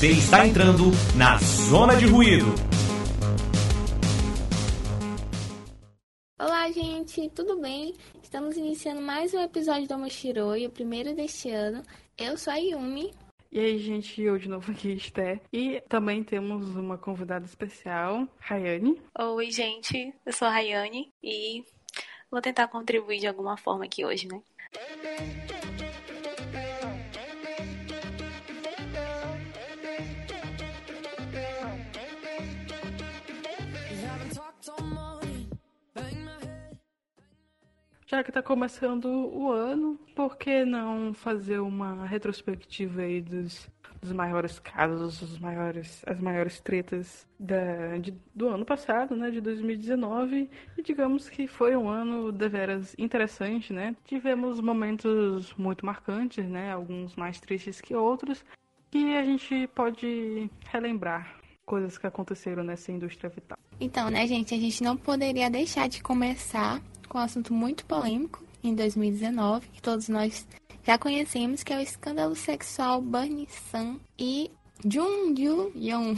Você está entrando na Zona de Ruído. Olá, gente, tudo bem? Estamos iniciando mais um episódio do Mochiroi, o primeiro deste ano. Eu sou a Yumi. E aí, gente, eu de novo aqui, Esté. E também temos uma convidada especial, Rayane. Oi, gente, eu sou a Rayane e vou tentar contribuir de alguma forma aqui hoje, né? Já que tá começando o ano, por que não fazer uma retrospectiva aí dos, dos maiores casos, os maiores, as maiores tretas da, de, do ano passado, né, de 2019, e digamos que foi um ano deveras interessante, né? Tivemos momentos muito marcantes, né, alguns mais tristes que outros, que a gente pode relembrar coisas que aconteceram nessa indústria vital. Então, né, gente, a gente não poderia deixar de começar com um assunto muito polêmico em 2019, que todos nós já conhecemos, que é o escândalo sexual Bernie Sun e Jung Yoo.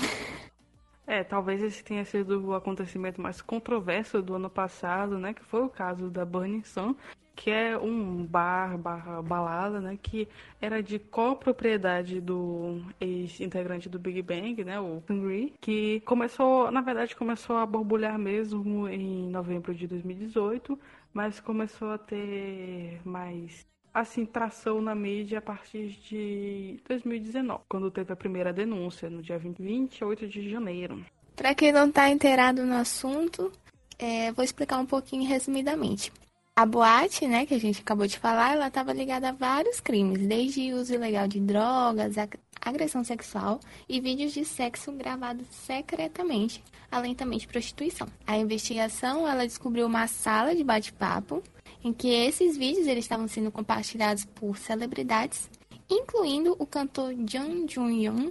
É, talvez esse tenha sido o acontecimento mais controverso do ano passado, né? Que foi o caso da Burning Sun, que é um bar, barra balada, né? Que era de copropriedade do ex-integrante do Big Bang, né? O Seungri, que começou, na verdade, começou a borbulhar mesmo em novembro de 2018, mas começou a ter mais assim, tração na mídia a partir de 2019, quando teve a primeira denúncia, no dia 28 de janeiro. Para quem não está inteirado no assunto, é, vou explicar um pouquinho resumidamente. A boate, né, que a gente acabou de falar, ela estava ligada a vários crimes, desde uso ilegal de drogas, agressão sexual e vídeos de sexo gravados secretamente, além também de prostituição. A investigação, ela descobriu uma sala de bate-papo em que esses vídeos eles estavam sendo compartilhados por celebridades, incluindo o cantor Jung Jun-young.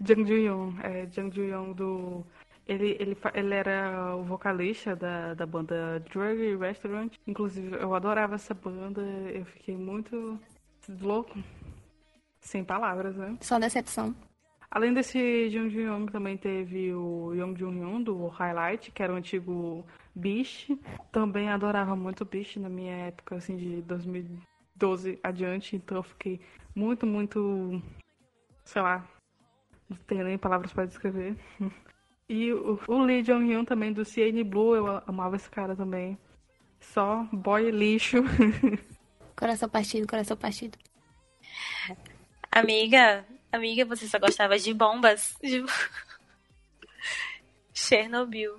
Jung Jun-young, é, Jung Jun-young do ele, ele, ele era o vocalista da, da banda Drug Restaurant. Inclusive, eu adorava essa banda. Eu fiquei muito louco. Sem palavras, né? Só decepção. Além desse Jung Jun Young, também teve o Young Jun Young do Highlight, que era o antigo Beast. Também adorava muito Beast na minha época, assim, de 2012 adiante. Então eu fiquei muito, muito. Sei lá. Não tenho nem palavras para descrever. E o, o Lee Jong Hyun também, do CN Blue, eu amava esse cara também. Só boy lixo. Coração partido, coração partido. Amiga, amiga, você só gostava de bombas? De... Chernobyl.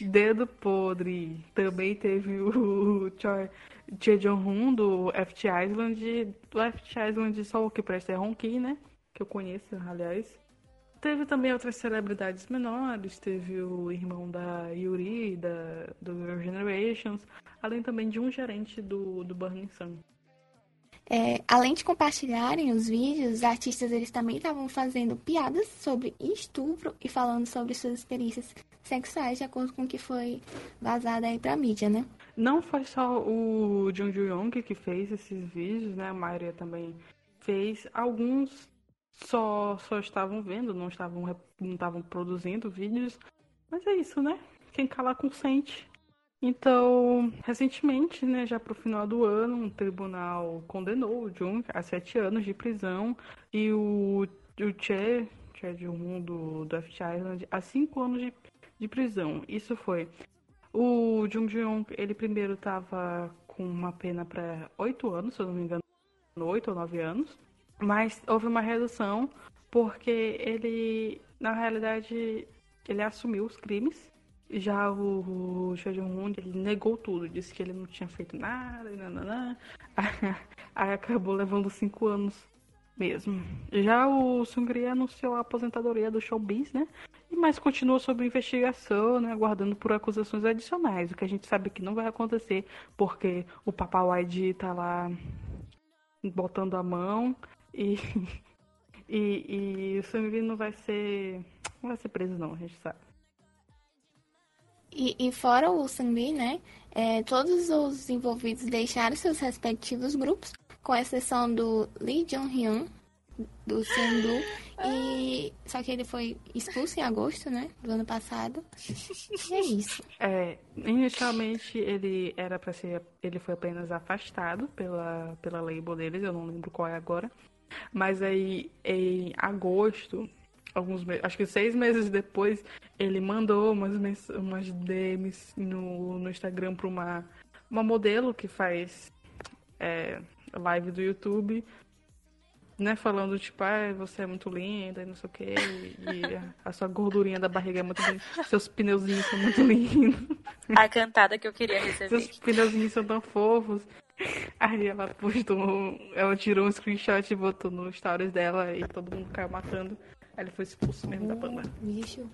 Dedo podre. Também teve o Choi Choi Jong-hun do FT Island. Do FT Island só o que presta é Honky, né? Que eu conheço, aliás. Teve também outras celebridades menores, teve o irmão da Yuri, da, do Girl Generations, além também de um gerente do, do Burning Sun. É, além de compartilharem os vídeos, os artistas eles também estavam fazendo piadas sobre estupro e falando sobre suas experiências sexuais, de acordo com o que foi vazado aí pra mídia, né? Não foi só o Jung Joo Young que fez esses vídeos, né? A maioria também fez. Alguns só, só estavam vendo, não estavam, não estavam produzindo vídeos. Mas é isso, né? Quem cala consente. Então, recentemente, né, já para o final do ano, um tribunal condenou o Jung a sete anos de prisão e o, o Che, Che Jung do, do F Island, a cinco anos de, de prisão. Isso foi. O Jung Jung, ele primeiro estava com uma pena para oito anos, se eu não me engano, oito ou nove anos. Mas houve uma redução porque ele, na realidade, ele assumiu os crimes. Já o, o Jong-un, ele negou tudo, disse que ele não tinha feito nada, nananã. Aí acabou levando cinco anos mesmo. Já o Sungri anunciou a aposentadoria do showbiz, né? Mas continua sob investigação, né? Aguardando por acusações adicionais. O que a gente sabe que não vai acontecer, porque o Papa Wide tá lá botando a mão e, e, e o Sangri não vai ser. Não vai ser preso, não, a gente sabe. E, e fora o Sangri, né? É, todos os envolvidos deixaram seus respectivos grupos, com exceção do Lee Jong-hyun, do Sendu. E só que ele foi expulso em agosto, né? Do ano passado. E é isso. É, inicialmente ele era para ser. Ele foi apenas afastado pela, pela label deles, eu não lembro qual é agora. Mas aí em agosto, alguns meses, acho que seis meses depois, ele mandou umas, umas DMs no, no Instagram para uma, uma modelo que faz é, live do YouTube né, falando, tipo, ah, você é muito linda e não sei o quê, e a sua gordurinha da barriga é muito linda, seus pneuzinhos são muito lindos. A cantada que eu queria receber. Seus pneuzinhos são tão fofos. Aí ela postou, ela tirou um screenshot e botou no stories dela e todo mundo caiu matando. Aí ele foi expulso mesmo da banda. Bicho,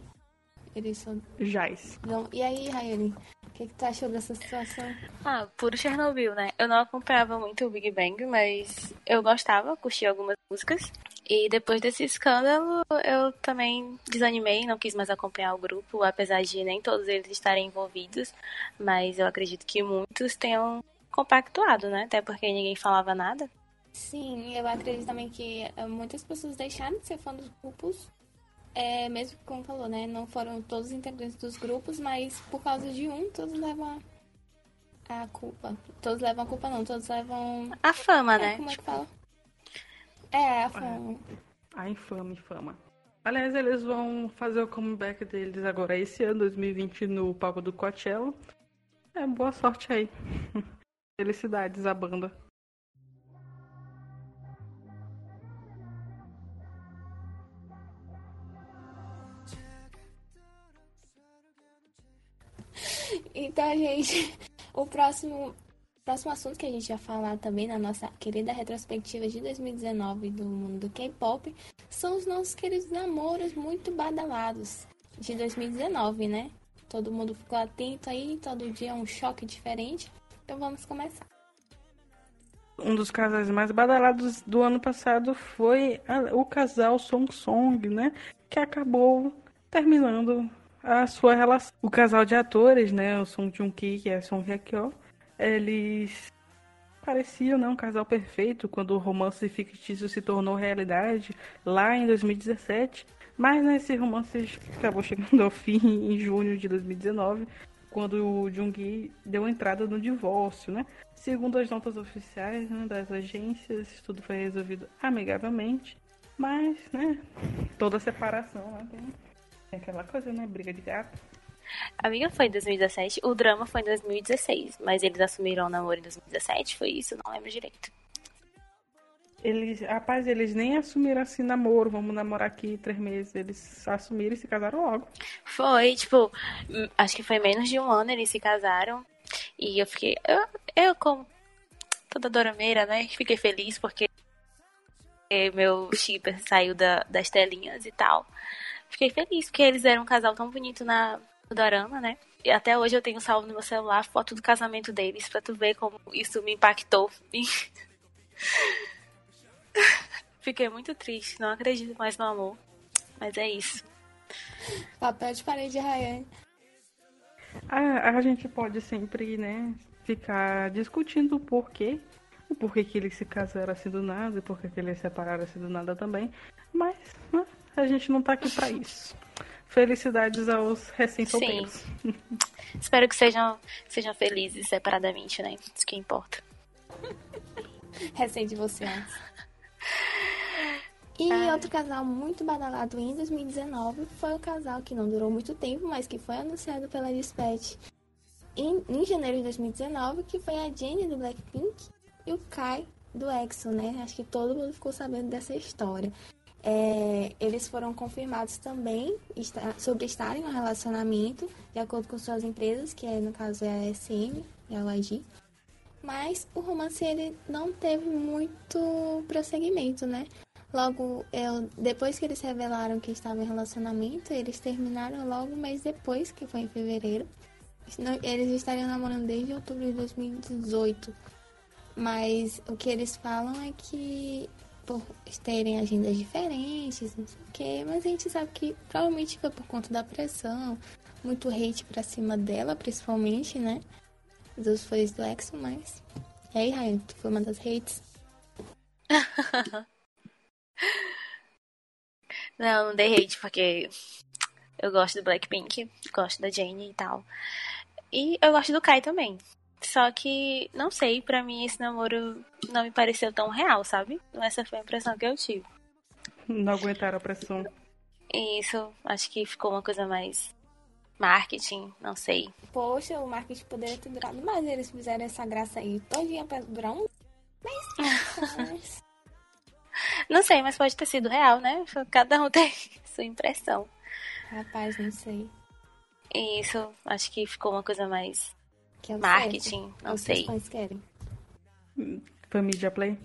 eles são... Jais. Não. E aí, Rayane, o que, que tu achou dessa situação? Ah, puro Chernobyl, né? Eu não acompanhava muito o Big Bang, mas eu gostava, curtia algumas músicas. E depois desse escândalo, eu também desanimei, não quis mais acompanhar o grupo, apesar de nem todos eles estarem envolvidos. Mas eu acredito que muitos tenham compactuado, né? Até porque ninguém falava nada. Sim, eu acredito também que eh, muitas pessoas deixaram de ser fã dos grupos é, mesmo como falou, né? Não foram todos os integrantes dos grupos, mas por causa de um, todos levam a, a culpa. Todos levam a culpa, não, todos levam. A fama, é, né? Como é que fala? É, a fama. A infame fama. Aliás, eles vão fazer o comeback deles agora esse ano, 2020, no palco do Coachella. É, boa sorte aí. Felicidades à banda. Então, gente, o próximo, próximo assunto que a gente vai falar também na nossa querida retrospectiva de 2019 do mundo do K-pop são os nossos queridos namoros muito badalados de 2019, né? Todo mundo ficou atento aí, todo dia é um choque diferente. Então vamos começar. Um dos casais mais badalados do ano passado foi a, o casal Song Song, né? Que acabou terminando a sua relação. O casal de atores, né, o Song Joong-ki e a Song Hye-kyo, eles pareciam né, um casal perfeito quando o romance fictício se tornou realidade lá em 2017. Mas né, esse romance acabou chegando ao fim em junho de 2019, quando o Jung deu entrada no divórcio, né? Segundo as notas oficiais né, das agências, tudo foi resolvido amigavelmente, mas, né, toda separação né, tem aquela coisa, né? Briga de gato. A minha foi em 2017, o drama foi em 2016, mas eles assumiram o namoro em 2017, foi isso? Não lembro direito. Eles, rapaz, eles nem assumiram assim namoro, vamos namorar aqui três meses. Eles assumiram e se casaram logo. Foi, tipo, acho que foi menos de um ano eles se casaram. E eu fiquei. Eu, eu como toda dorameira, né? Fiquei feliz porque meu shipper saiu da, das telinhas e tal. Fiquei feliz, porque eles eram um casal tão bonito na, no Dorama, né? E até hoje eu tenho salvo no meu celular foto do casamento deles, pra tu ver como isso me impactou. Fiquei muito triste, não acredito mais no amor. Mas é isso. Papel de parede, Ryan. A, a gente pode sempre, né, ficar discutindo o porquê. O porquê que eles se casaram assim do nada e porquê que eles se separaram assim do nada também. Mas, né, a gente não tá aqui para isso. Felicidades aos recém-solteiros. Espero que sejam, sejam felizes separadamente, né? Isso que importa. Recém-divorciados. E Ai. outro casal muito badalado em 2019 foi o casal que não durou muito tempo, mas que foi anunciado pela Dispatch em, em janeiro de 2019, que foi a Jenny do Blackpink e o Kai do EXO, né? Acho que todo mundo ficou sabendo dessa história. É, eles foram confirmados também sobre estarem no relacionamento, de acordo com suas empresas, que é, no caso é a SM e a YG. Mas o romance ele não teve muito prosseguimento, né? Logo, eu, depois que eles revelaram que estavam em relacionamento, eles terminaram logo um mês depois, que foi em fevereiro. Eles estariam namorando desde outubro de 2018. Mas o que eles falam é que por terem agendas diferentes, não sei o quê, mas a gente sabe que provavelmente foi por conta da pressão, muito hate pra cima dela, principalmente, né? Dos fãs do Exo, mas. E aí, Ryan, tu foi uma das hates? Não, não dei hate porque eu gosto do Blackpink, gosto da Jane e tal. E eu gosto do Kai também. Só que, não sei, pra mim esse namoro não me pareceu tão real, sabe? Essa foi a impressão que eu tive. Não aguentaram a pressão. Isso, acho que ficou uma coisa mais marketing, não sei. Poxa, o marketing poderia ter durado mais. Eles fizeram essa graça aí todinha pra durar um mês. não sei, mas pode ter sido real, né? Cada um tem sua impressão. Rapaz, não sei. E isso, acho que ficou uma coisa mais Que é marketing, certo. não É o que sei. os fãs querem. Família Play.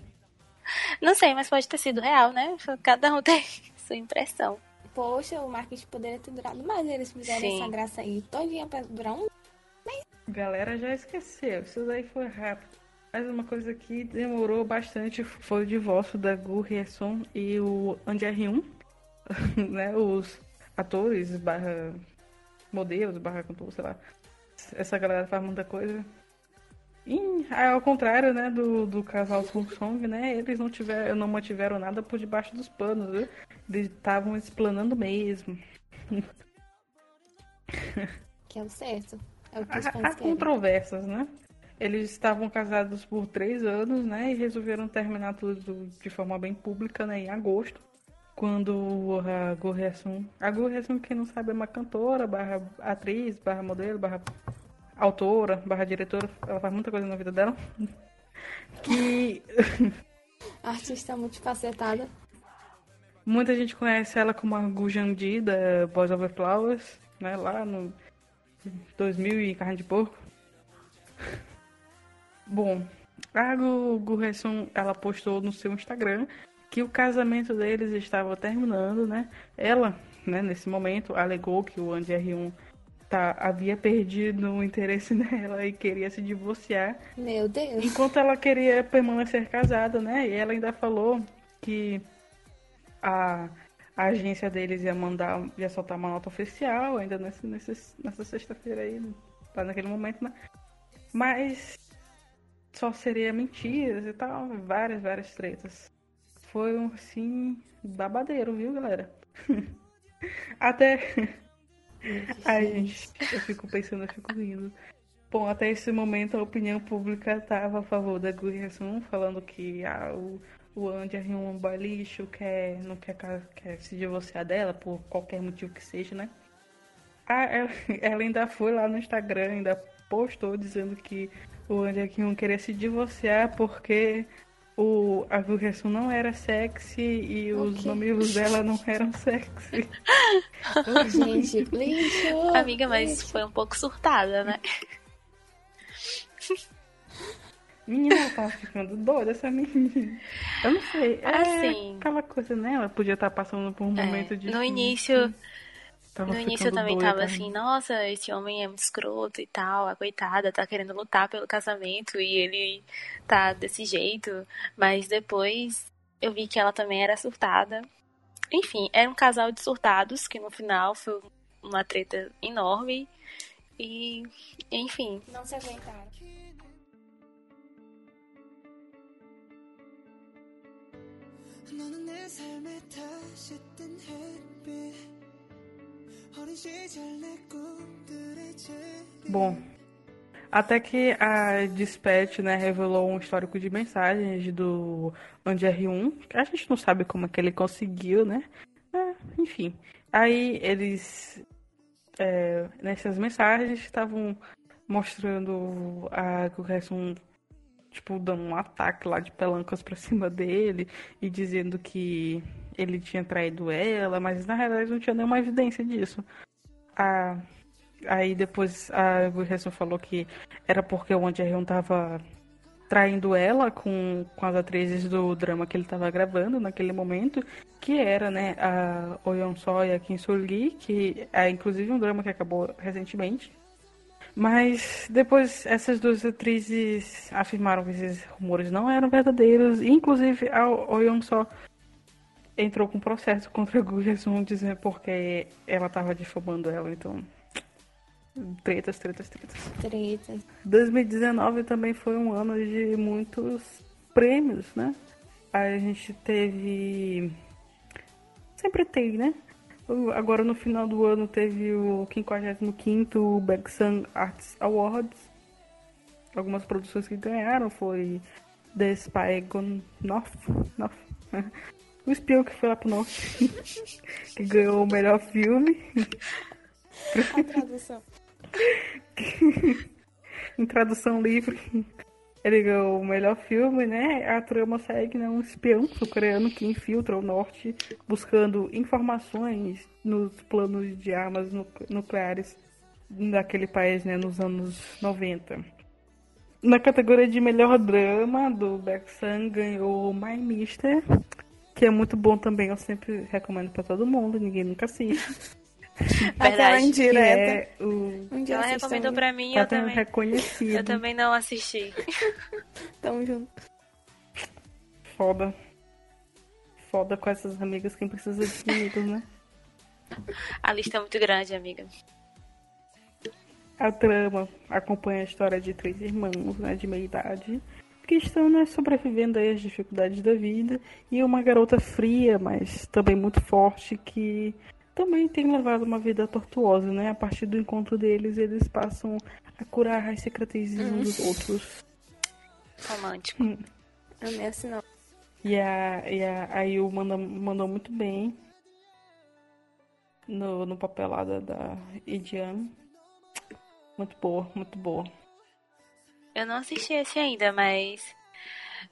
Não sei, mas pode ter sido real, né? Cada um tem sua impressão. Poxa, o marketing poderia ter durado mais. Eles fizeram Sim. essa graça aí todinha pra durar um Galera já esqueceu. Isso daí foi rápido. Mas uma coisa que demorou bastante foi o divórcio da Gu Hyesun e o Andy R1, né? Os atores barra modelos, barra cantor, sei lá. Essa galera faz muita coisa. E ao contrário, né, do, do casal Song, né? Eles não tiveram, não mantiveram nada por debaixo dos panos, viu? Eles estavam explanando mesmo. que é o certo. É o que os fãs há querem. controvérsias, né? Eles estavam casados por três anos, né? E resolveram terminar tudo de forma bem pública, né? Em agosto. Quando a Go Hyun... A Go Hyun, quem não sabe, é uma cantora, barra atriz, barra modelo, barra autora, barra diretora. Ela faz muita coisa na vida dela. Que Artista multifacetada. muita gente conhece ela como a Gu Jandi, da Boys Over Flowers, né? Lá no 2000 e carne de porco. Bom, a Gu, Gu Hyun, ela postou no seu Instagram que o casamento deles estava terminando, né? Ela, né, nesse momento, alegou que o Andy R1 tá, havia perdido o interesse nela e queria se divorciar, Meu Deus. enquanto ela queria permanecer casada, né? E ela ainda falou que a, a agência deles ia mandar, ia soltar uma nota oficial ainda nesse, nesse, nessa sexta-feira aí, lá naquele momento, né? Mas só seria mentiras e tal, várias, várias tretas. Foi um, assim, babadeiro, viu, galera? Até. Ai, gente, eu fico pensando, eu fico rindo. Bom, até esse momento a opinião pública estava a favor da Hyun, falando que ah, o, o Andy é um boy lixo, quer, não quer, quer se divorciar dela, por qualquer motivo que seja, né? Ah, ela, ela ainda foi lá no Instagram, ainda postou dizendo que o Andy Hyun queria se divorciar porque o, a Hyun não era sexy e os mamilos dela não eram sexy. Gente, lixo. Amiga, mas lixo. foi um pouco surtada, né? Menina, ela tava ficando doida, essa menina. Eu não sei. É Assim. aquela coisa, né? Ela podia estar passando por um É, momento de. no início, Tava no início eu ficando também doida, tava assim, nossa, esse homem é muito escroto e tal, a coitada tá querendo lutar pelo casamento e ele tá desse jeito. Mas depois eu vi que ela também era surtada. Enfim, era um casal de surtados que no final foi uma treta enorme. E, enfim, Não se aguentaram. 너는 내 삶에 다시 뜬 햇빛 Bom, até que a Dispatch, né, revelou um histórico de mensagens do Andy R1, que a gente não sabe como é que ele conseguiu, né? É, enfim. Aí eles, é, nessas mensagens, estavam mostrando a Gurreson, tipo, dando um ataque lá de pelancas pra cima dele e dizendo que ele tinha traído ela, mas na realidade não tinha nenhuma evidência disso. A Aí depois a Gurreson falou que era porque o Andy R1 tava traindo ela com, com as atrizes do drama que ele tava gravando naquele momento, que era, né, a Oyeon So e a Kim Soo Lee, que é inclusive um drama que acabou recentemente. Mas depois essas duas atrizes afirmaram que esses rumores não eram verdadeiros, inclusive a Oyeon So entrou com processo contra a Gurreson dizendo porque ela tava difamando ela, então Tretas, tretas, tretas. Treta. 2019 também foi um ano de muitos prêmios, né? a gente teve. Sempre tem, né? Agora no final do ano teve o 55 Back Sun Arts Awards. Algumas produções que ganharam foi The Spy Gone North. North. O espião que foi lá pro norte. que ganhou o melhor filme. A tradução. em tradução livre. Ele ganhou o melhor filme, né? A trama segue né, um espião sul-coreano que infiltra o norte buscando informações nos planos de armas nu- nucleares daquele país, né? Nos anos 90. Na categoria de melhor drama, do Baek Sun ganhou My Mister, que é muito bom também. Eu sempre recomendo pra todo mundo, ninguém nunca assiste. Aquela indireta. é o Um dia Ela recomendou pra mim tá eu também. reconhecido. Eu também não assisti. Tamo junto. Foda. Foda com essas amigas, quem precisa de amigos, né? A lista é muito grande, amiga. A trama acompanha a história de três irmãos, né, de meia idade, que estão né, sobrevivendo aí às dificuldades da vida, e uma garota fria, mas também muito forte, que também tem levado uma vida tortuosa, né? A partir do encontro deles, eles passam a curar as cicatrizes uns dos outros. Romântico. Não é assim não. E a, e a, a Yu manda, mandou muito bem no, no papel lá da, da Idian. Muito boa, muito boa. Eu não assisti esse ainda, mas.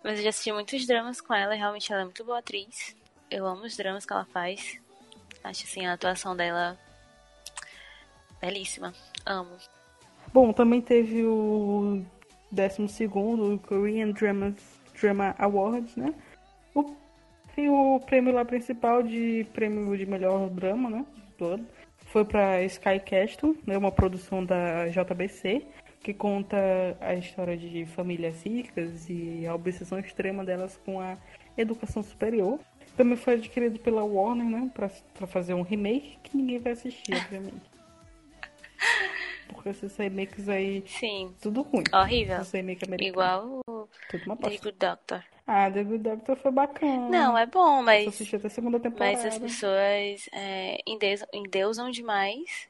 Mas eu já assisti muitos dramas com ela. Realmente ela é muito boa atriz. Eu amo os dramas que ela faz. Acho assim a atuação dela belíssima. Amo. Bom, também teve o 12 Korean Drama, Drama Awards, né? O, e o prêmio lá principal de prêmio de melhor drama, né? Todo. Foi para Sky Castle, né? Uma produção da JBC, que conta a história de famílias ricas e a obsessão extrema delas com a educação superior. Também foi adquirido pela Warner, né? Pra, pra fazer um remake que ninguém vai assistir, obviamente. Porque esses remakes aí, Sim. tudo ruim. Horrível. Esse remake americano. Igual o Tudo uma The. Good Doctor. Ah, The Good Doctor foi bacana. Não, é bom, Eu mas. assisti até a segunda temporada. Mas as pessoas é, endeusam demais,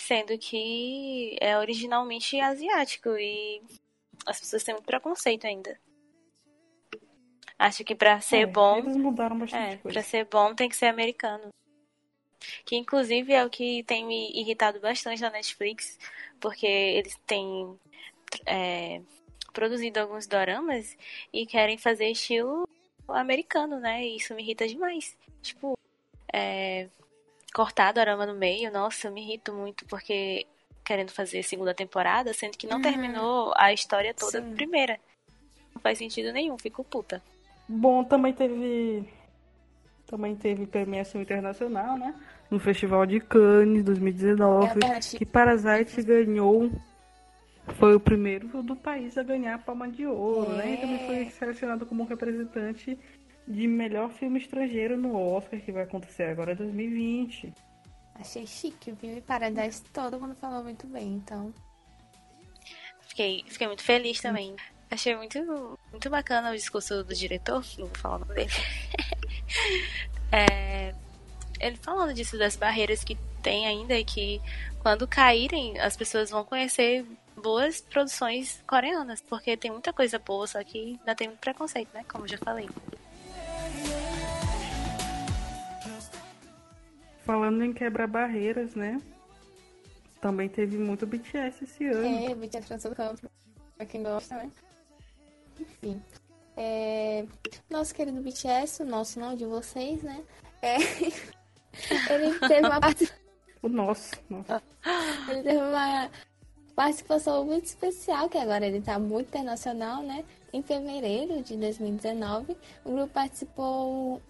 sendo que é originalmente asiático e as pessoas têm muito preconceito ainda. Acho que pra ser É, bom, Eles mudaram bastante é, pra ser bom tem que ser americano. Que inclusive é o que tem me irritado bastante na Netflix, porque eles têm é, produzido alguns doramas e querem fazer estilo americano, né? E isso me irrita demais. Tipo, é, cortar dorama no meio, nossa, eu me irrito muito porque querendo fazer segunda temporada, sendo que não Uhum. terminou a história toda Sim. primeira. Não faz sentido nenhum, fico puta. Bom, também teve. Também teve premiação internacional, né? No Festival de Cannes 2019. É que Parasite ganhou. Foi o primeiro do país a ganhar a Palma de Ouro, né? E também É. foi selecionado como representante de melhor filme estrangeiro no Oscar, que vai acontecer agora em 2020. Achei chique, viu? E Paradise todo mundo falou muito bem, então. Fiquei, fiquei muito feliz também. Achei muito, muito bacana o discurso do diretor, não vou falar o nome dele. É, ele falando disso, das barreiras que tem ainda e que quando caírem, as pessoas vão conhecer boas produções coreanas, porque tem muita coisa boa, só que ainda tem muito preconceito, né? Como eu já falei. Falando em quebrar barreiras, né? Também teve muito BTS esse ano. É, BTS França do Campo, pra quem gosta, né? Enfim. É, Nosso querido BTS, o nosso não, de vocês, né? É, Ele teve uma participação. O nosso. Ele teve uma participação muito especial, que agora ele tá muito internacional, né? Em fevereiro de 2019, o grupo participou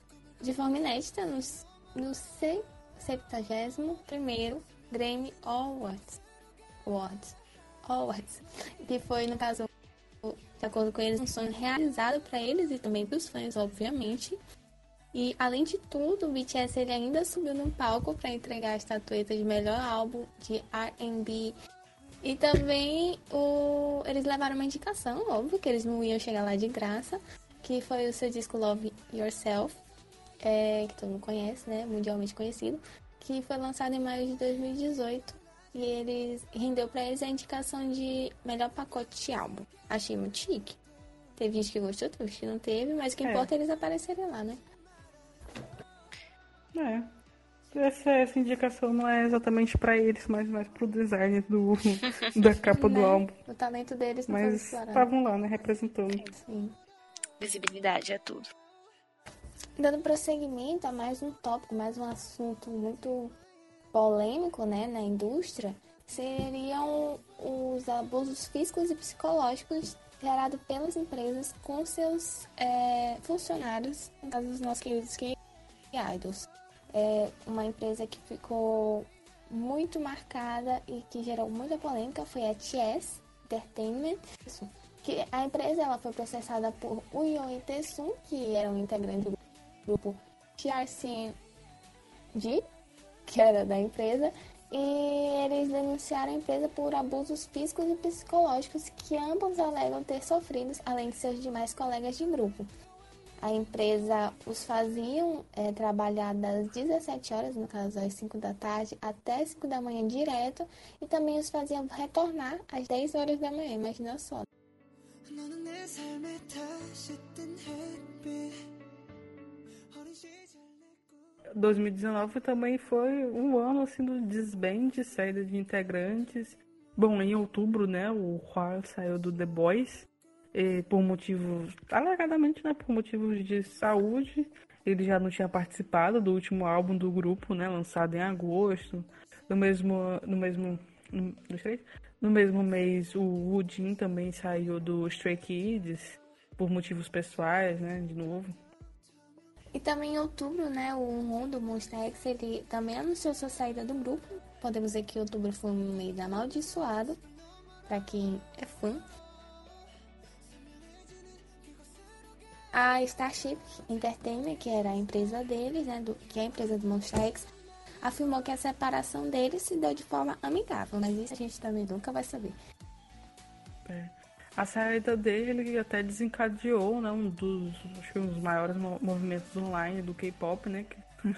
de forma inédita no, no 71º Grammy Awards. Awards. Awards. Que foi, no caso, de acordo com eles, um sonho realizado para eles e também para os fãs, obviamente. E além de tudo, o BTS ele ainda subiu no palco para entregar a estatueta de melhor álbum de R&B. E também o... eles levaram uma indicação, óbvio que eles não iam chegar lá de graça. que foi o seu disco Love Yourself, é, que todo mundo conhece, né? Mundialmente conhecido, que foi lançado em maio de 2018 e eles rendeu para eles a indicação de melhor pacote de álbum. Achei muito chique. Teve gente que gostou, teve gente que não teve, mas o que É. importa é eles aparecerem lá, né? É. Essa, essa indicação não é exatamente pra eles, mas mais pro design do, da capa do Né? álbum. O talento deles não foi Mas estavam lá, né, representando. Sim. Visibilidade é tudo. Dando prosseguimento a mais um tópico, mais um assunto muito polêmico né, na indústria, seriam os abusos físicos e psicológicos gerados pelas empresas com seus é, funcionários, no caso dos nossos queridos K-Idols. É uma empresa que ficou muito marcada e que gerou muita polêmica foi a TS Entertainment. Isso. Que a empresa ela foi processada por Uyo e Tessun, que eram integrantes do grupo TRCG, que era da empresa, e eles denunciaram a empresa por abusos físicos e psicológicos que ambos alegam ter sofrido, além de seus demais colegas de grupo. A empresa os faziam é, trabalhar das 17 horas, no caso às 5 da tarde, até 5 da manhã direto, e também os faziam retornar às 10 horas da manhã, imagina só. 2019 também foi um ano assim do desband, saída de integrantes. Bom, em outubro, né, o Juan saiu do The Boys e por motivos, alegadamente, né, por motivos de saúde. Ele já não tinha participado do último álbum do grupo, né, lançado em agosto. No mesmo, no mesmo, no, no mesmo mês, o Woodin também saiu do Stray Kids por motivos pessoais, né, de novo. E também em outubro, né, o Ron do Monster X, ele também anunciou sua saída do grupo. Podemos dizer que outubro foi um mês amaldiçoado, para quem é fã. A Starship Entertainment, que era a empresa deles, né, do, que é a empresa do Monster X, afirmou que a separação deles se deu de forma amigável, mas isso a gente também nunca vai saber. É. A saída dele até desencadeou né, um dos, acho que um dos maiores mo- movimentos online do K-pop, né? que-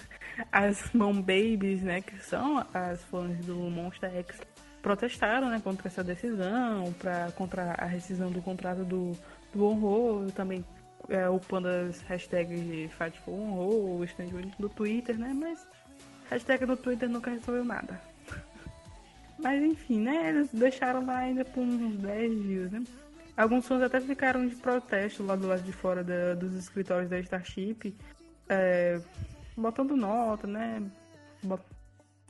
As Mom Babies, né? Que são as fãs do Monster X, protestaram né, contra essa decisão, pra, contra a rescisão do contrato do, do Onho, também é, upando as hashtags de Fight for Onho, Stand do Twitter, né? Mas hashtag no Twitter nunca resolveu nada. Mas enfim, né? Eles deixaram lá ainda por uns 10 dias, né? Alguns fãs até ficaram de protesto lá do lado de fora da- dos escritórios da Starship, é, botando nota, né?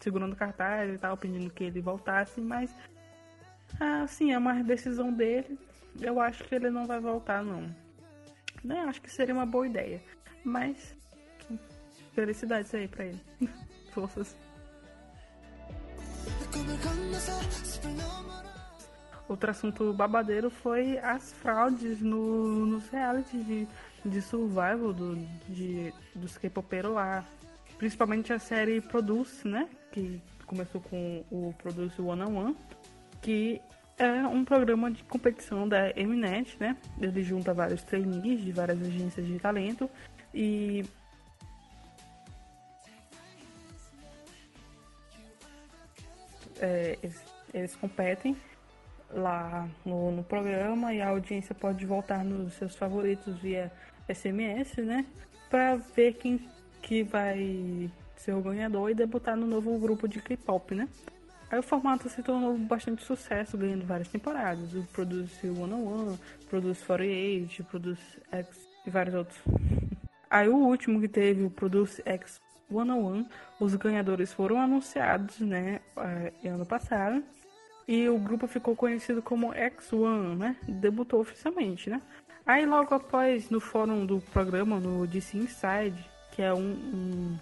Segurando cartaz e tal, pedindo que ele voltasse, mas assim, é uma decisão dele. Eu acho que ele não vai voltar, não. Né? Acho que seria uma boa ideia. Mas felicidades aí pra ele. Forças. Outro assunto babadeiro foi as fraudes no, nos realities de, de survival do, de, dos K-popeiros lá. Principalmente a série Produce, né? Que começou com o Produce One on One, que é um programa de competição da Mnet, né? Ele junta vários trainees de várias agências de talento e é, eles, eles competem lá no, no programa e a audiência pode voltar nos seus favoritos via SMS, né? Pra ver quem que vai ser o ganhador e debutar no novo grupo de K-pop, né? Aí o formato se tornou bastante sucesso, ganhando várias temporadas. O Produce 101, Produce 48, Produce X e vários outros. Aí o último que teve, o Produce X 101, os ganhadores foram anunciados, né, eh, ano passado. E o grupo ficou conhecido como X1, né? Debutou oficialmente, né? Aí logo após, no fórum do programa, no DC Inside, que é um, um,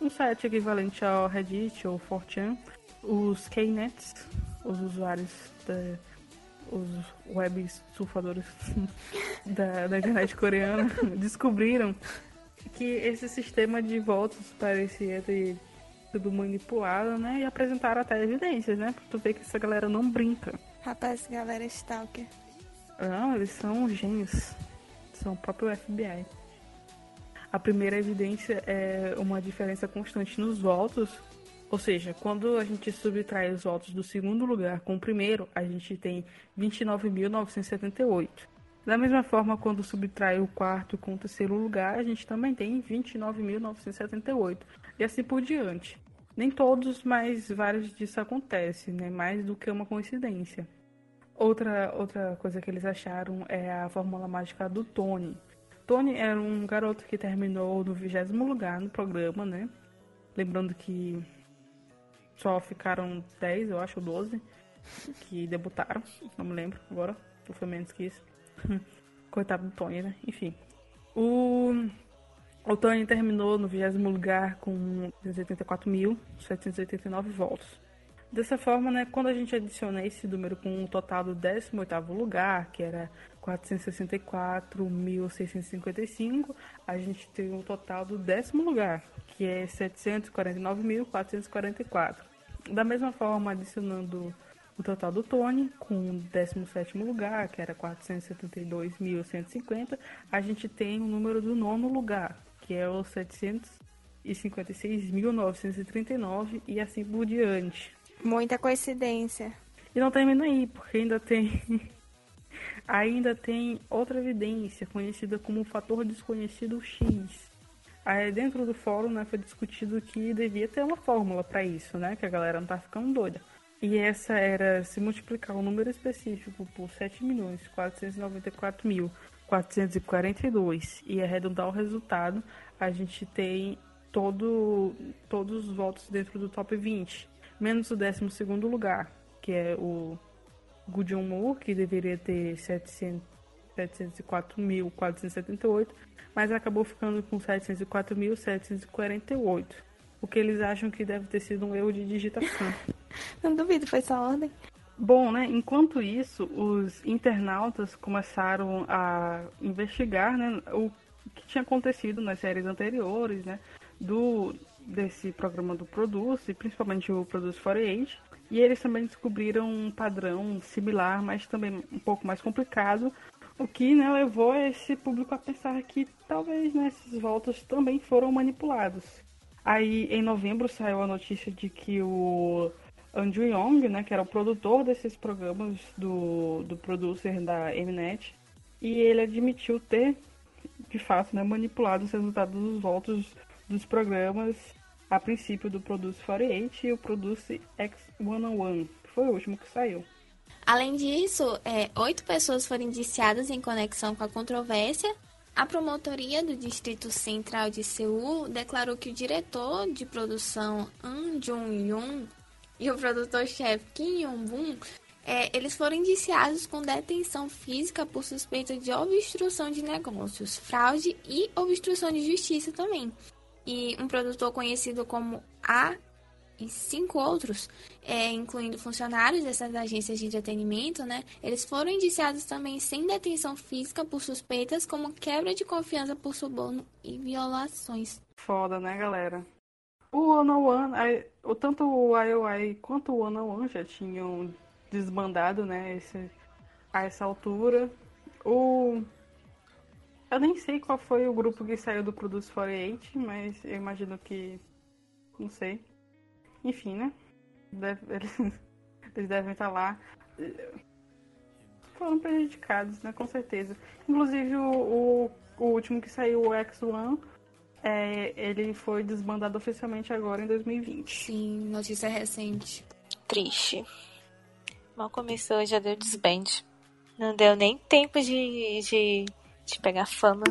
um site equivalente ao Reddit ou 4chan, os Knets, os usuários da, os web surfadores da, da internet coreana descobriram que esse sistema de votos parecia ter sido manipulado, né? E apresentaram até evidências, né? Pra tu ver que essa galera não brinca. Rapaz, galera, stalker. Não, eles são gênios. são o próprio FBI. A primeira evidência é uma diferença constante nos votos, ou seja, quando a gente subtrai os votos do segundo lugar com o primeiro, a gente tem 29.978. Da mesma forma, quando subtrai o quarto com o terceiro lugar, a gente também tem 29.978. E assim por diante. Nem todos, mas vários disso acontece, né? Mais do que uma coincidência. Outra, outra coisa que eles acharam é a fórmula mágica do Tony. Tony era um garoto que terminou no vigésimo lugar no programa, né? Lembrando que só ficaram 10, eu acho, ou 12 que debutaram. Não me lembro agora. Ou foi menos que isso. Coitado do Tony, né? Enfim. O, o Tony terminou no vigésimo lugar com 284.789 votos. Dessa forma, né, quando a gente adiciona esse número com o total do 18º lugar, que era 464.655, a gente tem um total do décimo lugar, que é 749.444. Da mesma forma, adicionando o total do Tony com o 17º lugar, que era 472.150, a gente tem o número do nono lugar, que é o 756.939 e assim por diante. Muita coincidência. E não termina aí, porque ainda tem ainda tem outra evidência conhecida como fator desconhecido X. Aí dentro do fórum, né, foi discutido que devia ter uma fórmula para isso, né, que a galera não tá ficando doida. E essa era se multiplicar o um número específico por 7.494.442 e arredondar o resultado, a gente tem todo, todos os votos dentro do top 20 menos o 12 lugar, que é o Gujon Moore, que deveria ter 704.478, mas acabou ficando com 704.748. O que eles acham que deve ter sido um erro de digitação. Não duvido, foi essa ordem. Bom, né? Enquanto isso, os internautas começaram a investigar, né, o que tinha acontecido nas séries anteriores, né, do desse programa do Produce, principalmente o Produce 48, e eles também descobriram um padrão similar, mas também um pouco mais complicado, o que né, levou esse público a pensar que talvez né, esses votos também foram manipulados. Aí, em novembro, saiu a notícia de que o Andrew Young, né, que era o produtor desses programas do, do producer da Mnet, e ele admitiu ter, de fato, né, manipulado os resultados dos votos dos programas a princípio do Produce 48 e o Produce X101, que foi o último que saiu. Além disso, é, oito pessoas foram indiciadas em conexão com a controvérsia. A promotoria do Distrito Central de Seul declarou que o diretor de produção An Jung-yoon e o produtor-chefe Kim Yong-bun é, eles foram indiciados com detenção física por suspeita de obstrução de negócios, fraude e obstrução de justiça também e um produtor conhecido como A e cinco outros, é, incluindo funcionários dessas agências de entretenimento, né? Eles foram indiciados também sem detenção física por suspeitas como quebra de confiança por suborno e violações. Foda, né, galera? O One One, o tanto o IOI quanto o One One já tinham desbandado, né, esse, a essa altura. O eu nem sei qual foi o grupo que saiu do Produce 48, mas eu imagino que. Não sei. Enfim, né? Deve, eles, eles, devem estar lá. Foram prejudicados, né? Com certeza. Inclusive o, o, o último que saiu, o X1, é, ele foi desbandado oficialmente agora em 2020. Sim, notícia recente. Triste. Mal começou, já deu desband. Não deu nem tempo de, de de pegar fama.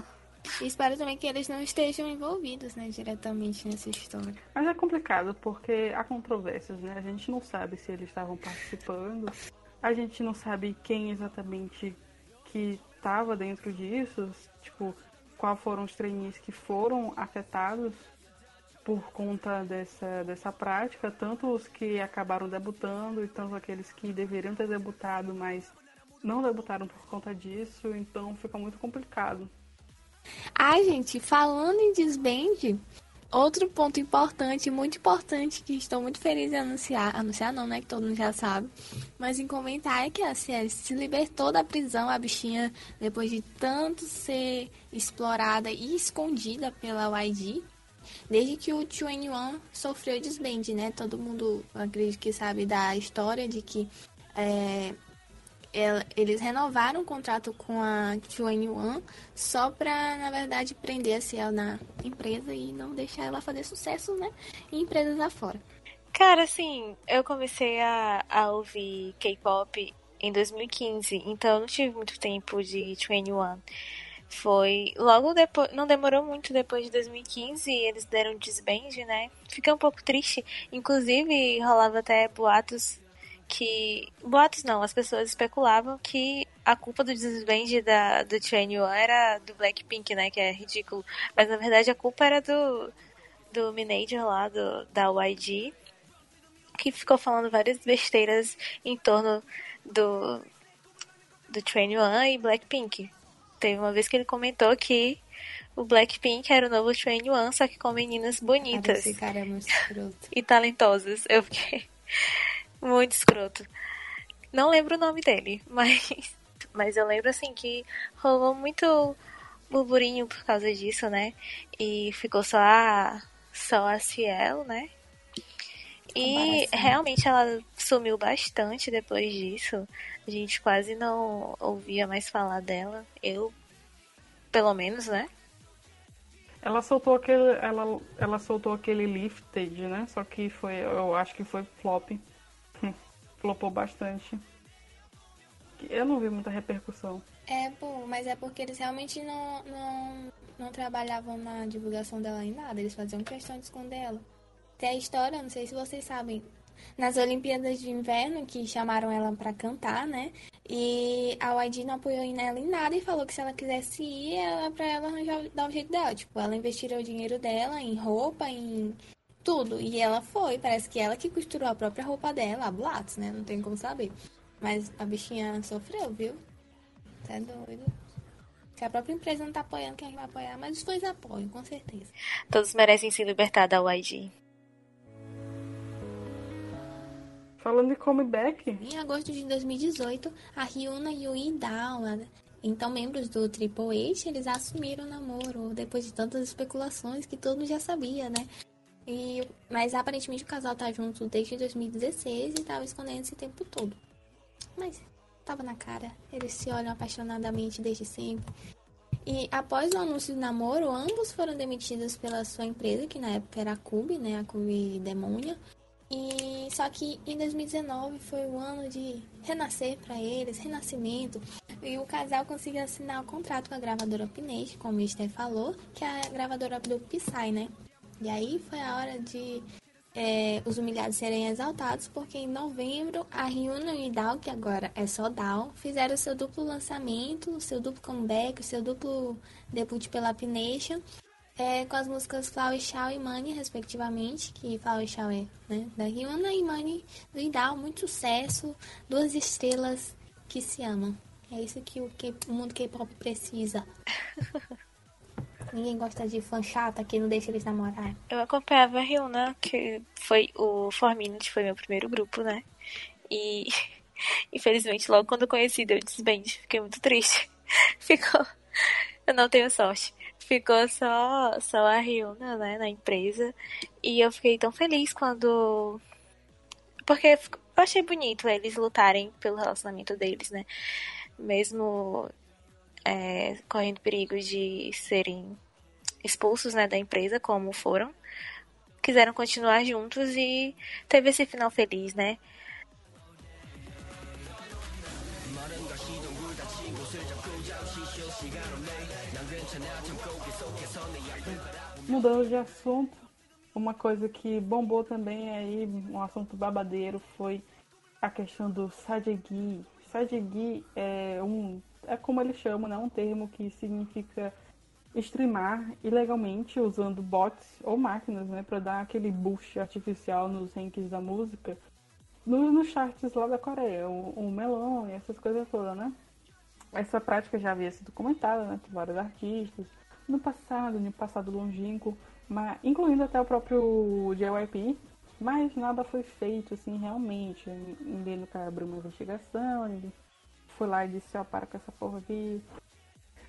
E espero também que eles não estejam envolvidos, né, diretamente nessa história. Mas é complicado porque há controvérsias, né? A gente não sabe se eles estavam participando, a gente não sabe quem exatamente que estava dentro disso, tipo, qual foram os trainees que foram afetados por conta dessa, dessa prática, tanto os que acabaram debutando e tanto aqueles que deveriam ter debutado, mas não debutaram por conta disso, então fica muito complicado. Ai, gente, falando em desband, Outro ponto importante, muito importante, que estou muito feliz em anunciar, anunciar não, né, que todo mundo já sabe, mas em comentar é que a Ciel se libertou da prisão, a bichinha, depois de tanto ser explorada e escondida pela YG, desde que o Chuan Yuan sofreu desband, né, todo mundo, acredito que sabe da história de que é, eles renovaram o contrato com a Chuan Yuan só para, na verdade, prender a Ciel na empresa e não deixar ela fazer sucesso, né, em empresas afora. Cara, assim, eu comecei a, a ouvir K-pop em 2015, então eu não tive muito tempo de 21. Foi logo depois, não demorou muito depois de 2015, eles deram disband, né? Fiquei um pouco triste, inclusive rolava até boatos que. Boatos não, as pessoas especulavam que a culpa do desvende da, do Chen era do Blackpink, né? Que é ridículo. Mas na verdade a culpa era do, do manager lá, do, da YG, que ficou falando várias besteiras em torno do, do Train One e Blackpink. Teve uma vez que ele comentou que o Blackpink era o novo Train One, só que com meninas bonitas. Esse cara é muito escroto. e talentosas. Eu fiquei. Muito escroto. Não lembro o nome dele, mas, mas eu lembro assim que rolou muito burburinho por causa disso, né? E ficou só a, só a Ciel, né? E realmente ela sumiu bastante depois disso. A gente quase não ouvia mais falar dela. Eu, pelo menos, né? Ela soltou aquele, ela, ela soltou aquele lifted, né? Só que foi, eu acho que foi flop. Flopou bastante. Eu não vi muita repercussão. É, pô, mas é porque eles realmente não, não, não trabalhavam na divulgação dela em nada. Eles faziam questão de esconder ela. Tem a história, não sei se vocês sabem, nas Olimpíadas de Inverno, que chamaram ela para cantar, né? E a YG não apoiou nela em nada e falou que se ela quisesse ir, era pra ela arranjar, dar o jeito dela. Tipo, ela investiria o dinheiro dela em roupa, em tudo. E ela foi, parece que ela que costurou a própria roupa dela, a boatos, né? Não tem como saber. Mas a bichinha sofreu, viu? Tá doido. Se a própria empresa não tá apoiando, quem vai apoiar? Mas os dois apoiam, com certeza. Todos merecem se libertar da YG. Falando de comeback. Em agosto de 2018, a Ryuna e o Idao, então membros do Triple H, eles assumiram o namoro depois de tantas especulações que todo mundo já sabia, né? E, mas aparentemente o casal tá junto desde 2016 e tava escondendo esse tempo todo. Mas tava na cara. Eles se olham apaixonadamente desde sempre. E após o anúncio do namoro, ambos foram demitidos pela sua empresa, que na época era a Cube, né? A Cube Demônia. E só que em 2019 foi o ano de renascer para eles, renascimento. E o casal conseguiu assinar o contrato com a gravadora Pinage, como o Mister falou, que é a gravadora do Psy, né? E aí foi a hora de é, os humilhados serem exaltados, porque em novembro a Ryuna e Dal, que agora é só Dal, fizeram seu duplo lançamento, seu duplo comeback, seu duplo debut pela Pination, é, com as músicas Flower Show e Money, respectivamente, que Flower Show é né, da Ryuna e Money do Idal, muito sucesso, duas estrelas que se amam. É isso que o, que, o mundo K-pop precisa. Ninguém gosta de fã chata que não deixa eles namorar. Eu acompanhava a Ryuna, que foi o Four Minutes, foi meu primeiro grupo, né? E infelizmente logo quando eu conheci deu desband, fiquei muito triste. Ficou. Eu não tenho sorte. Ficou só, só a Ryuna, né, na empresa. E eu fiquei tão feliz quando. Porque eu achei bonito eles lutarem pelo relacionamento deles, né? Mesmo é, correndo perigo de serem expulsos né, da empresa, como foram. Quiseram continuar juntos e teve esse final feliz, né? Mudando de assunto, uma coisa que bombou também aí, um assunto babadeiro, foi a questão do Sajegi. Sajegi é um é como eles chamam, né? Um termo que significa streamar ilegalmente usando bots ou máquinas, né? Para dar aquele boost artificial nos rankings da música. Nos, nos charts lá da Coreia, o, o melão e essas coisas todas, né? Essa prática já havia sido comentada, né? Por vários artistas. No passado, no passado longínquo, mas, incluindo até o próprio JYP, mas nada foi feito, assim, realmente. Ninguém nunca abriu uma investigação, ninguém foi lá e disse, ó, para com essa porra aqui.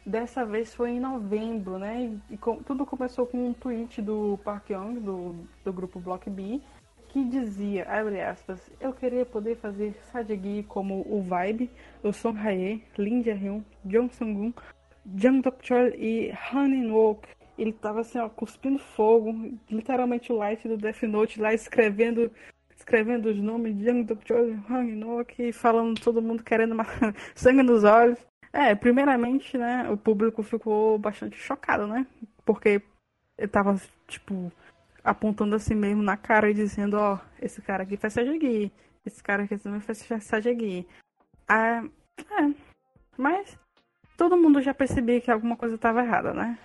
Dessa vez foi em novembro, né? E com- tudo começou com um tweet do Park Young, do, do grupo Block B, que dizia, abre aspas, eu queria poder fazer Sajegi como o Vibe, o Song Hae, Lim Jae-hyun, Jung Sung-gun, Jang Dok-chol e Han In-wook. Ele tava assim, ó, cuspindo fogo, literalmente o Light do Death Note lá escrevendo escrevendo os nomes de Jang Dok-chol, Han In-wook e falando todo mundo querendo ma- sangue nos olhos. É, primeiramente, né, o público ficou bastante chocado, né? Porque ele tava, tipo, apontando assim mesmo na cara e dizendo, ó, esse cara aqui faz Sajegi, esse cara aqui também faz Sajegi. Ah, é, mas todo mundo já percebia que alguma coisa estava errada, né?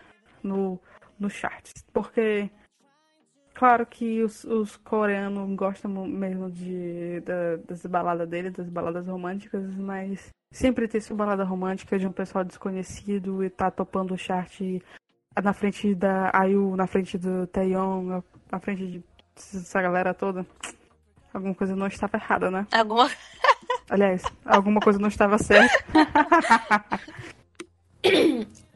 No, no charts. Porque, claro que os, os coreanos gostam mesmo de, da- das baladas dele, das baladas românticas, mas sempre tem essa balada romântica de um pessoal desconhecido e tá topando o chart na frente da Ayu, na frente do Taeyong, na frente de essa galera toda. Alguma coisa não estava errada, né? Alguma. Aliás, alguma coisa não estava certa.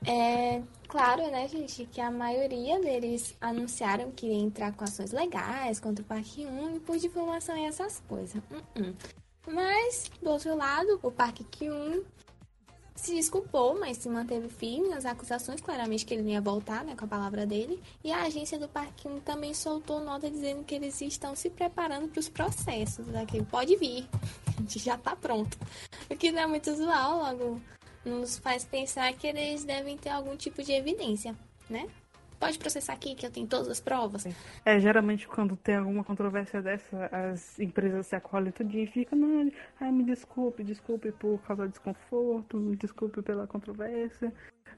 É claro, né, gente, que a maioria deles anunciaram que ia entrar com ações legais contra o Parque 1 e por difamação e essas coisas. Uh-uh. Mas, do outro lado, o Parque Q1 se desculpou, mas se manteve firme nas acusações, claramente que ele não ia voltar, né, com a palavra dele. E a agência do Parque 1 também soltou nota dizendo que eles estão se preparando para os processos, né, que pode vir, a gente já tá pronto. O que não é muito usual, logo nos faz pensar que eles devem ter algum tipo de evidência, né? Pode processar aqui que eu tenho todas as provas. É, geralmente quando tem alguma controvérsia dessa, as empresas se acolhem tudinho e ficam, não, ai, me desculpe, desculpe por causar desconforto, me desculpe pela controvérsia.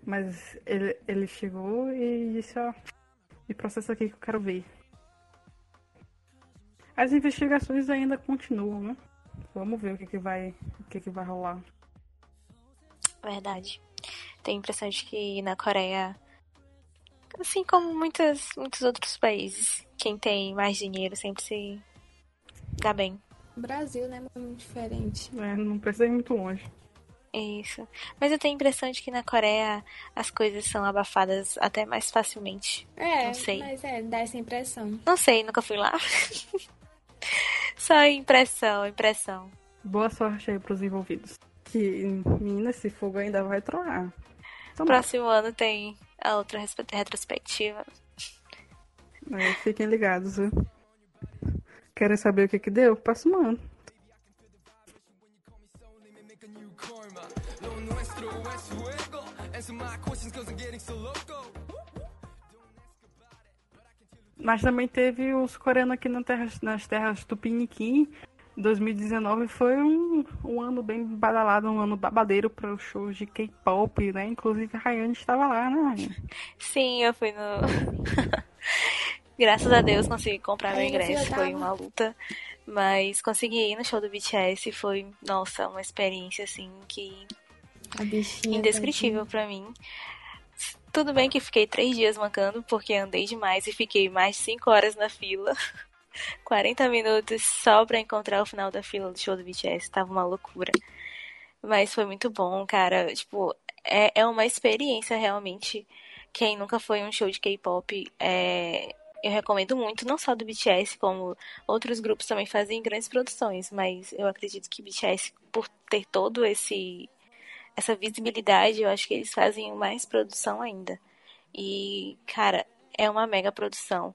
Mas ele, ele chegou e disse, ó, me processa aqui que eu quero ver. As investigações ainda continuam, né? Vamos ver o que, que vai. O que, que vai rolar. Verdade. Tenho a impressão de que na Coreia, assim como muitas, muitos outros países, quem tem mais dinheiro sempre se dá bem. Brasil, né, é muito diferente. É, não precisa ir muito longe. Isso. Mas eu tenho a impressão de que na Coreia as coisas são abafadas até mais facilmente. É, Não sei. mas é, dá essa impressão. Não sei, nunca fui lá. Só impressão, impressão. Boa sorte aí pros envolvidos. Que, menina, esse fogo ainda vai troar. Próximo ano tem a outra retrospectiva. Fiquem ligados, viu? Querem saber o que que deu? Próximo ano. Mas também teve os coreanos aqui na terra- nas terras Tupiniquim. 2019 foi um, um ano bem badalado, um ano babadeiro para os shows de K-pop, né? Inclusive a Rayane estava lá, né? Rayane? Sim, eu fui no. Graças a Deus consegui comprar meu ingresso, foi uma luta. Mas consegui ir no show do BTS, foi, nossa, uma experiência assim que indescritível pra mim. Tudo bem que fiquei três dias mancando, porque andei demais e fiquei mais de cinco horas na fila. 40 minutos só pra encontrar o final da fila do show do BTS. Tava uma loucura. Mas foi muito bom, cara. Tipo, é, é uma experiência realmente. Quem nunca foi um show de K-pop, é, eu recomendo muito, não só do BTS, como outros grupos também fazem grandes produções. Mas eu acredito que BTS, por ter todo esse essa visibilidade, eu acho que eles fazem mais produção ainda. E, cara, é uma mega produção.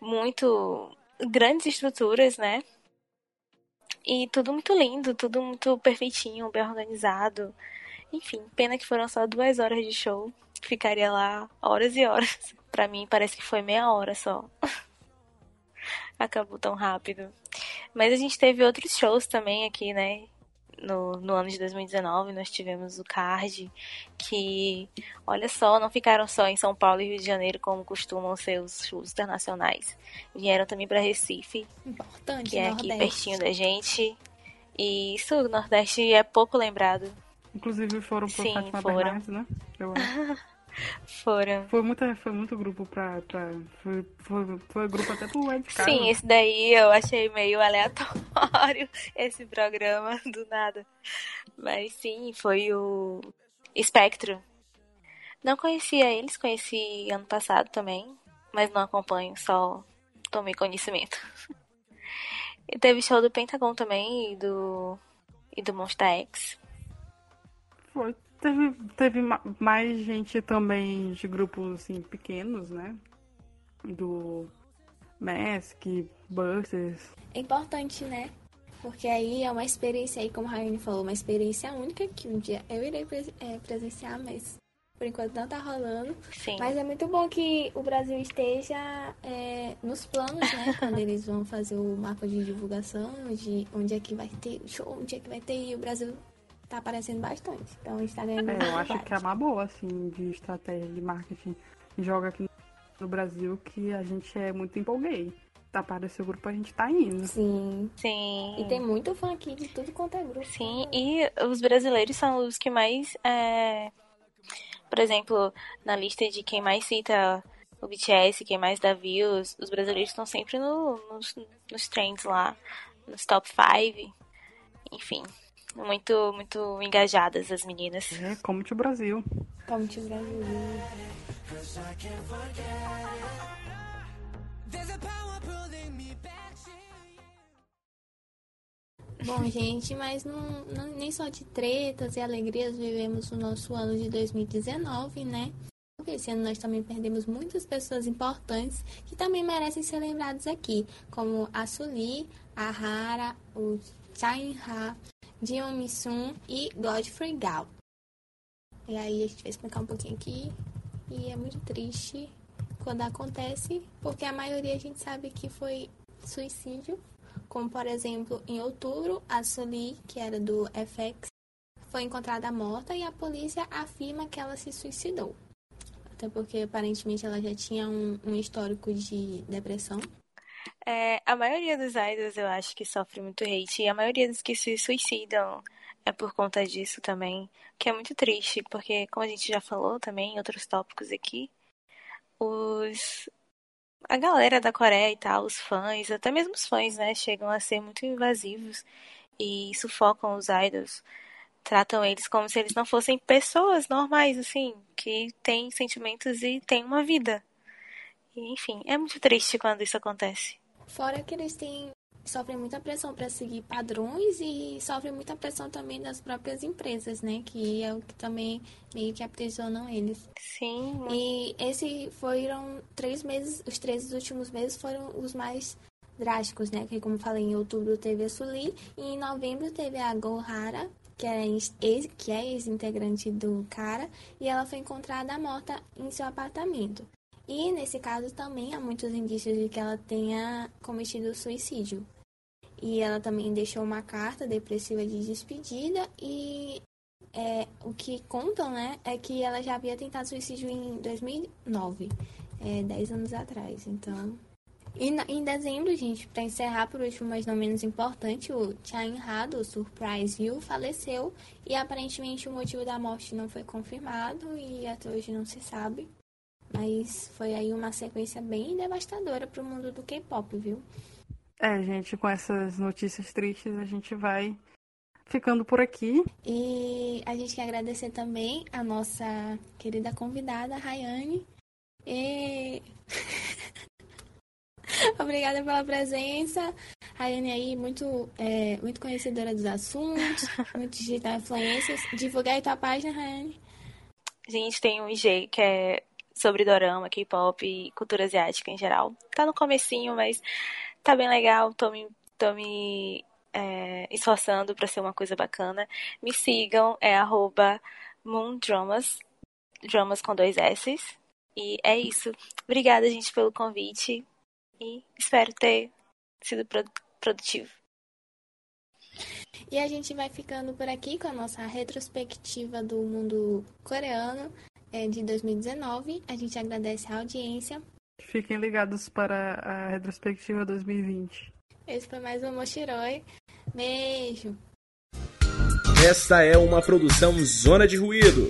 Muito grandes estruturas, né? E tudo muito lindo, tudo muito perfeitinho, bem organizado. Enfim, pena que foram só duas horas de show. Ficaria lá horas e horas. Pra mim parece que foi meia hora só. Acabou tão rápido. Mas a gente teve outros shows também aqui, né? No, no ano de 2019 nós tivemos o Card, que, olha só, não ficaram só em São Paulo e Rio de Janeiro como costumam ser os shows internacionais. Vieram também para Recife, Importante, que é aqui Nordeste. pertinho da gente. E isso, o Nordeste é pouco lembrado. Inclusive foram por Sim, Fátima foram. Bernardes, né? Eu acho. Foram. Foi, muita, foi muito grupo pra. pra foi, foi, foi grupo até pro Carlos. Sim, esse daí eu achei meio aleatório, esse programa, do nada. Mas sim, foi o Espectro. Não conhecia eles, conheci ano passado também, mas não acompanho, só tomei conhecimento. E teve show do Pentagon também e do, e do Monsta X. Foi. Teve, teve ma- mais gente também de grupos assim, pequenos, né? Do Mask, Busters. É importante, né? Porque aí é uma experiência aí, como a Raine falou, uma experiência única que um dia eu irei pres- é, presenciar, mas por enquanto não tá rolando. Sim. Mas é muito bom que o Brasil esteja é, nos planos, né? Quando eles vão fazer o mapa de divulgação, de onde é que vai ter show, onde é que vai ter, e o Brasil tá aparecendo bastante. Então a gente tá ganhando É, muito eu acho que é uma boa, assim, de estratégia de marketing. Joga aqui no Brasil que a gente é muito empolguei. Tá para esse grupo a gente tá indo. Sim. Sim. E tem muito fã aqui de tudo quanto é grupo. Sim, e os brasileiros são os que mais. é, Por exemplo, na lista de quem mais cita o BTS, quem mais dá views, os brasileiros estão sempre no- nos, nos trends lá, nos top 5. Enfim, muito, muito engajadas as meninas. É, como o Brasil. Como o Brasil. Bom, gente, mas não, não- nem só de tretas e alegrias vivemos o nosso ano de 2019, né? Porque esse ano nós também perdemos muitas pessoas importantes que também merecem ser lembradas aqui, como a Suli, a Hara, o Chain Ha, Dion Misun e Godfrey Gal. E aí a gente vai explicar um pouquinho aqui. E é muito triste quando acontece, porque a maioria a gente sabe que foi suicídio como por exemplo, em outubro, a Sully, que era do FX, foi encontrada morta e a polícia afirma que ela se suicidou. Até porque aparentemente ela já tinha um, um histórico de depressão. É, a maioria dos idols eu acho que sofre muito hate, e a maioria dos que se suicidam é por conta disso também, que é muito triste, porque como a gente já falou também em outros tópicos aqui, os a galera da Coreia e tal, os fãs, até mesmo os fãs, né, chegam a ser muito invasivos e sufocam os idols, tratam eles como se eles não fossem pessoas normais, assim, que têm sentimentos e têm uma vida. E, enfim, é muito triste quando isso acontece. Fora que eles têm sofrem muita pressão para seguir padrões e sofrem muita pressão também das próprias empresas, né? Que é o que também meio que aprisionam eles. Sim, E esse foram três meses, os três últimos meses foram os mais drásticos, né? Que como falei, em outubro teve a Suli e em novembro teve a Gohara, que é ex, que é ex-integrante do cara, e ela foi encontrada morta em seu apartamento. E nesse caso também há muitos indícios de que ela tenha cometido suicídio. E ela também deixou uma carta depressiva de despedida e é, o que contam, né, é que ela já havia tentado suicídio em 2009, é, 10 anos atrás, então... E em dezembro, gente, para encerrar por último, mas não menos importante, o Chain Ha, do Surprise You, faleceu e aparentemente o motivo da morte não foi confirmado e até hoje não se sabe. Mas foi aí uma sequência bem devastadora pro mundo do K-pop, viu? É, gente, com essas notícias tristes a gente vai ficando por aqui. E a gente quer agradecer também a nossa querida convidada, Rayane. E... Obrigada pela presença. Rayane aí, muito, é, muito conhecedora dos assuntos, muito digital influências. Divulgar aí tua página, Rayane. gente tem um IG que é sobre dorama, K-pop e cultura asiática em geral. Tá no comecinho, mas tá bem legal. Tô me, tô me é, esforçando pra ser uma coisa bacana. Me sigam, é arroba moondramas, dramas com dois S. E é isso. Obrigada, gente, pelo convite. E espero ter sido produ- produtivo. E a gente vai ficando por aqui com a nossa retrospectiva do mundo coreano de 2019. A gente agradece a audiência. Fiquem ligados para a retrospectiva 2020. Esse foi mais um Mochiroi. Beijo! Esta é uma produção Zona de Ruído.